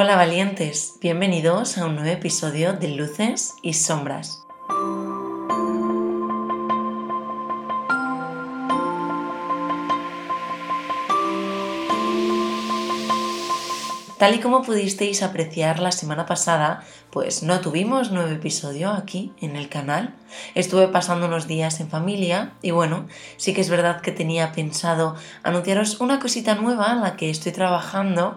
Hola valientes, bienvenidos a un nuevo episodio de Luces y Sombras. Tal y como pudisteis apreciar la semana pasada, pues no tuvimos nuevo episodio aquí en el canal. Estuve pasando unos días en familia y bueno, sí que es verdad que tenía pensado anunciaros una cosita nueva en la que estoy trabajando,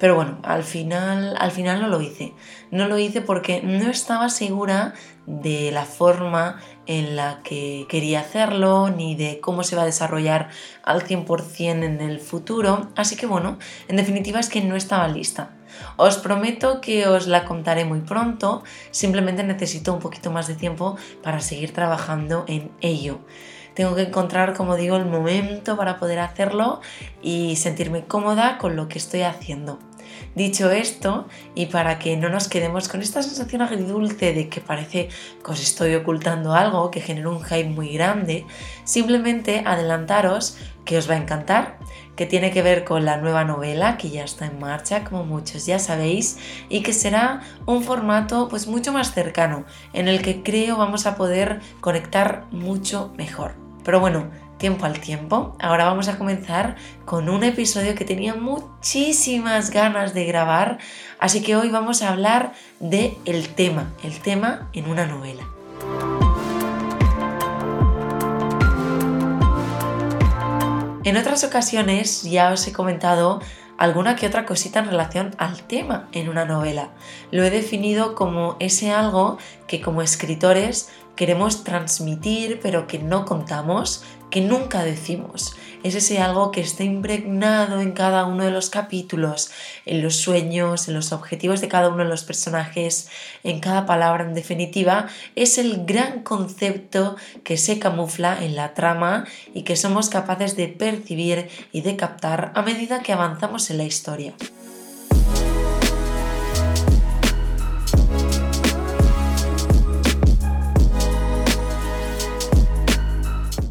pero bueno, al final, al final no lo hice. No lo hice porque no estaba segura de la forma en la que quería hacerlo, ni de cómo se va a desarrollar al 100% en el futuro. Así que bueno, en definitiva es que no estaba lista. Os prometo que os la contaré muy pronto, simplemente necesito un poquito más de tiempo para seguir trabajando en ello. Tengo que encontrar, como digo, el momento para poder hacerlo y sentirme cómoda con lo que estoy haciendo. Dicho esto, y para que no nos quedemos con esta sensación agridulce de que parece que os estoy ocultando algo, que genera un hype muy grande, simplemente adelantaros que os va a encantar, que tiene que ver con la nueva novela que ya está en marcha, como muchos ya sabéis, y que será un formato pues mucho más cercano, en el que creo vamos a poder conectar mucho mejor. Pero bueno, tiempo al tiempo. Ahora vamos a comenzar con un episodio que tenía muchísimas ganas de grabar, así que hoy vamos a hablar de el tema, el tema en una novela. En otras ocasiones ya os he comentado alguna que otra cosita en relación al tema en una novela. Lo he definido como ese algo que como escritores queremos transmitir pero que no contamos, que nunca decimos. Es ese algo que está impregnado en cada uno de los capítulos, en los sueños, en los objetivos de cada uno de los personajes, en cada palabra en definitiva. Es el gran concepto que se camufla en la trama y que somos capaces de percibir y de captar a medida que avanzamos en la historia.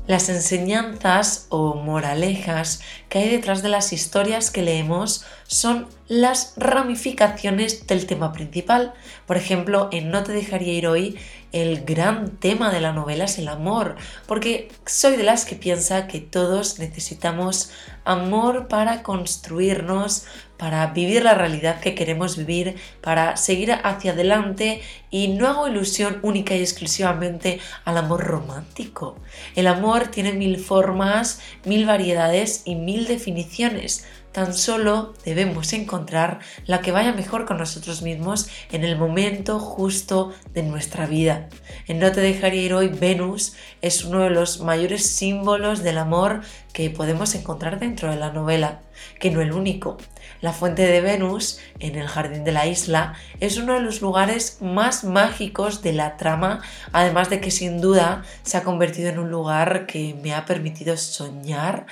Las enseñanzas o moralejas que hay detrás de las historias que leemos son las ramificaciones del tema principal. Por ejemplo, en No te dejaría ir hoy, el gran tema de la novela es el amor, porque soy de las que piensa que todos necesitamos amor para construirnos, para vivir la realidad que queremos vivir, para seguir hacia adelante y no hago ilusión única y exclusivamente al amor romántico. El amor tiene mil formas, mil variedades y mil definiciones. Tan solo debemos encontrar la que vaya mejor con nosotros mismos en el momento justo de nuestra vida. En No te dejaría ir hoy, Venus es uno de los mayores símbolos del amor que podemos encontrar dentro de la novela, que no el único. La fuente de Venus, en el jardín de la isla, es uno de los lugares más mágicos de la trama, además de que sin duda se ha convertido en un lugar que me ha permitido soñar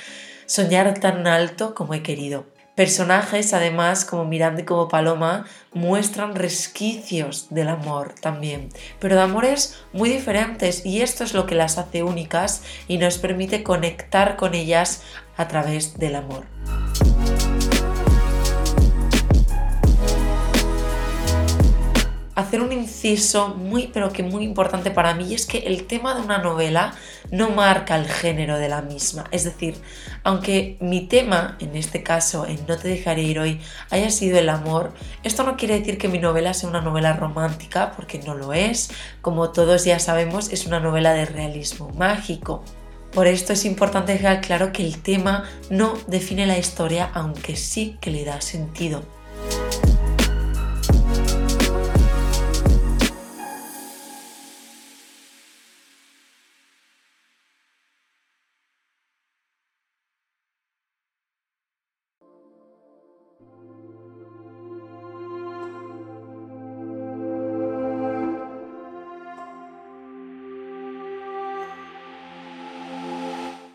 soñar tan alto como he querido. Personajes, además, como Miranda y como Paloma, muestran resquicios del amor también, pero de amores muy diferentes y esto es lo que las hace únicas y nos permite conectar con ellas a través del amor. Hacer un inciso muy pero que muy importante para mí y es que el tema de una novela no marca el género de la misma. Es decir, aunque mi tema, en este caso, en No te dejaré ir hoy, haya sido el amor, esto no quiere decir que mi novela sea una novela romántica, porque no lo es. Como todos ya sabemos, es una novela de realismo mágico. Por esto es importante dejar claro que el tema no define la historia, aunque sí que le da sentido.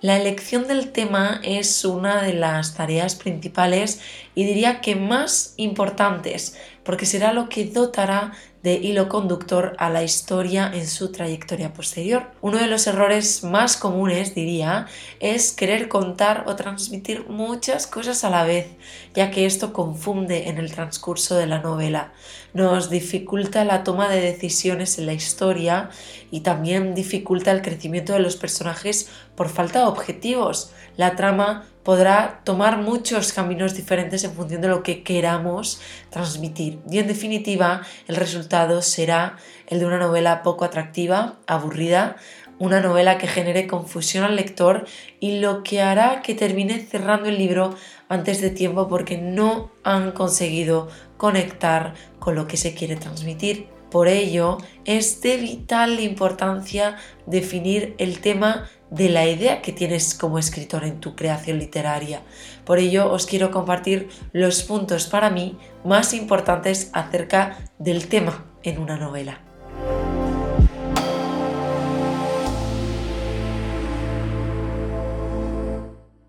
La elección del tema es una de las tareas principales y diría que más importantes, porque será lo que dotará de hilo conductor a la historia en su trayectoria posterior. Uno de los errores más comunes, diría, es querer contar o transmitir muchas cosas a la vez, ya que esto confunde en el transcurso de la novela. Nos dificulta la toma de decisiones en la historia y también dificulta el crecimiento de los personajes por falta de objetivos. La trama podrá tomar muchos caminos diferentes en función de lo que queramos transmitir. Y en definitiva, el resultado será el de una novela poco atractiva, aburrida, una novela que genere confusión al lector y lo que hará que termine cerrando el libro antes de tiempo porque no han conseguido conectar con lo que se quiere transmitir. Por ello, es de vital importancia definir el tema de la idea que tienes como escritor en tu creación literaria. Por ello os quiero compartir los puntos para mí más importantes acerca del tema en una novela.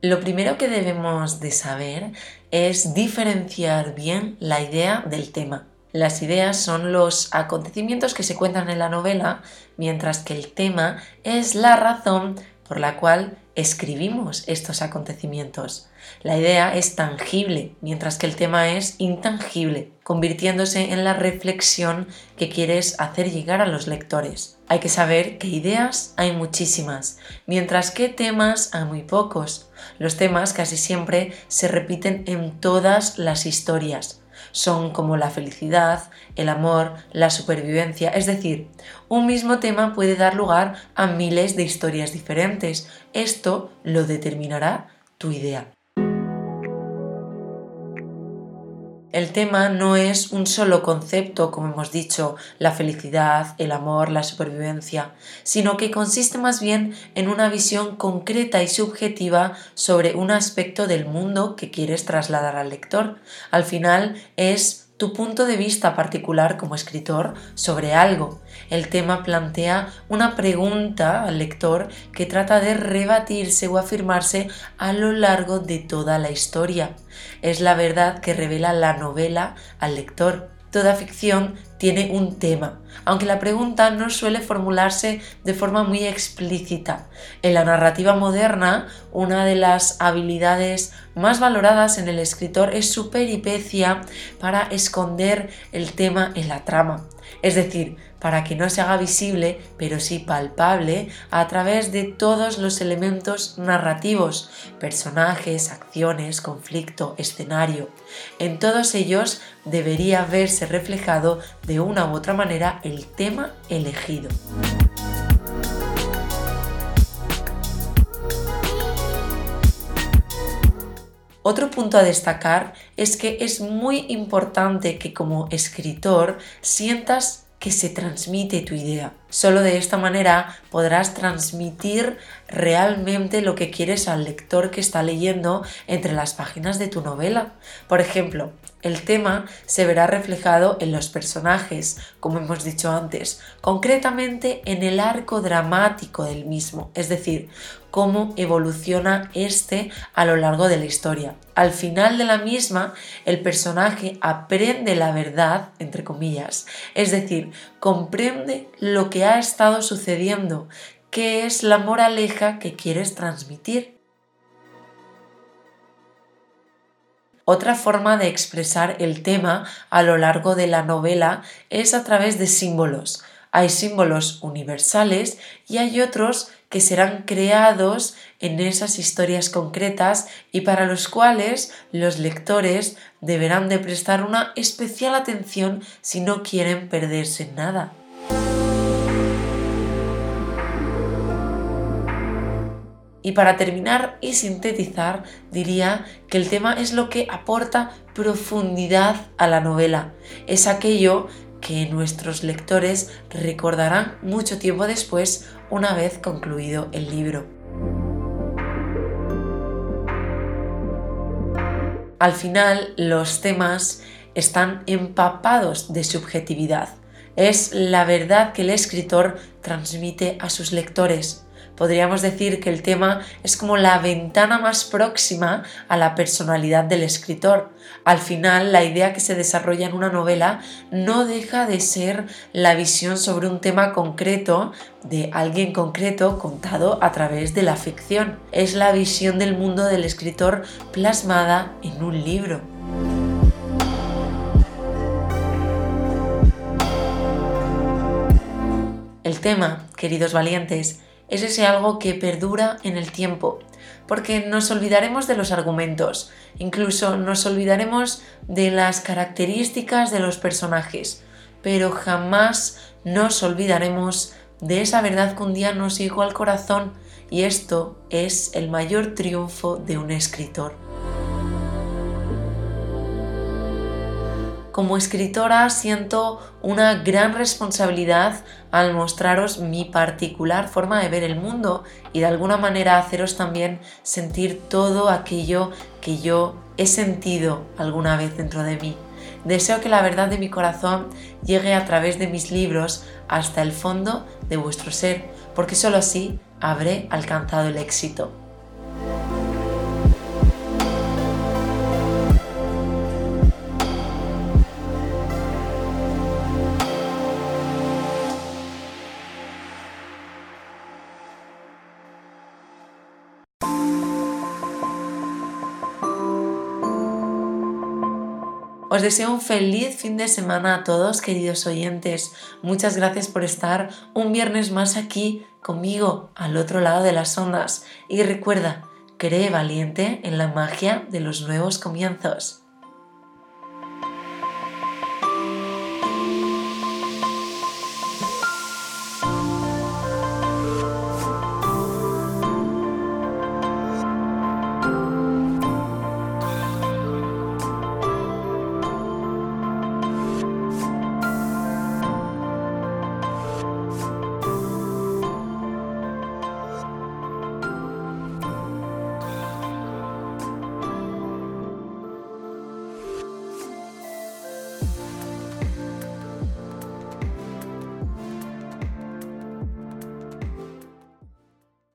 Lo primero que debemos de saber es diferenciar bien la idea del tema. Las ideas son los acontecimientos que se cuentan en la novela, mientras que el tema es la razón por la cual escribimos estos acontecimientos. La idea es tangible, mientras que el tema es intangible, convirtiéndose en la reflexión que quieres hacer llegar a los lectores. Hay que saber que ideas hay muchísimas, mientras que temas hay muy pocos. Los temas casi siempre se repiten en todas las historias, son como la felicidad, el amor, la supervivencia, es decir, un mismo tema puede dar lugar a miles de historias diferentes. Esto lo determinará tu idea. El tema no es un solo concepto, como hemos dicho, la felicidad, el amor, la supervivencia, sino que consiste más bien en una visión concreta y subjetiva sobre un aspecto del mundo que quieres trasladar al lector. Al final es tu punto de vista particular como escritor sobre algo. El tema plantea una pregunta al lector que trata de rebatirse o afirmarse a lo largo de toda la historia. Es la verdad que revela la novela al lector. Toda ficción tiene un tema, aunque la pregunta no suele formularse de forma muy explícita. En la narrativa moderna, una de las habilidades más valoradas en el escritor es su peripecia para esconder el tema en la trama, es decir, para que no se haga visible, pero sí palpable, a través de todos los elementos narrativos, personajes, acciones, conflicto, escenario. En todos ellos debería verse reflejado de una u otra manera el tema elegido. Otro punto a destacar es que es muy importante que como escritor sientas que se transmite tu idea. Solo de esta manera podrás transmitir realmente lo que quieres al lector que está leyendo entre las páginas de tu novela. Por ejemplo, el tema se verá reflejado en los personajes, como hemos dicho antes, concretamente en el arco dramático del mismo, es decir, cómo evoluciona este a lo largo de la historia. Al final de la misma, el personaje aprende la verdad, entre comillas, es decir, comprende lo que ha estado sucediendo, qué es la moraleja que quieres transmitir. Otra forma de expresar el tema a lo largo de la novela es a través de símbolos. Hay símbolos universales y hay otros que serán creados en esas historias concretas y para los cuales los lectores deberán de prestar una especial atención si no quieren perderse nada. Y para terminar y sintetizar, diría que el tema es lo que aporta profundidad a la novela. Es aquello que nuestros lectores recordarán mucho tiempo después una vez concluido el libro. Al final, los temas están empapados de subjetividad. Es la verdad que el escritor transmite a sus lectores Podríamos decir que el tema es como la ventana más próxima a la personalidad del escritor. Al final, la idea que se desarrolla en una novela no deja de ser la visión sobre un tema concreto de alguien concreto contado a través de la ficción. Es la visión del mundo del escritor plasmada en un libro. El tema, queridos valientes, es ese algo que perdura en el tiempo, porque nos olvidaremos de los argumentos, incluso nos olvidaremos de las características de los personajes, pero jamás nos olvidaremos de esa verdad que un día nos llegó al corazón y esto es el mayor triunfo de un escritor. Como escritora siento una gran responsabilidad al mostraros mi particular forma de ver el mundo y de alguna manera haceros también sentir todo aquello que yo he sentido alguna vez dentro de mí. Deseo que la verdad de mi corazón llegue a través de mis libros hasta el fondo de vuestro ser, porque solo así habré alcanzado el éxito. Os deseo un feliz fin de semana a todos, queridos oyentes. Muchas gracias por estar un viernes más aquí conmigo, al otro lado de las ondas. Y recuerda, cree valiente en la magia de los nuevos comienzos.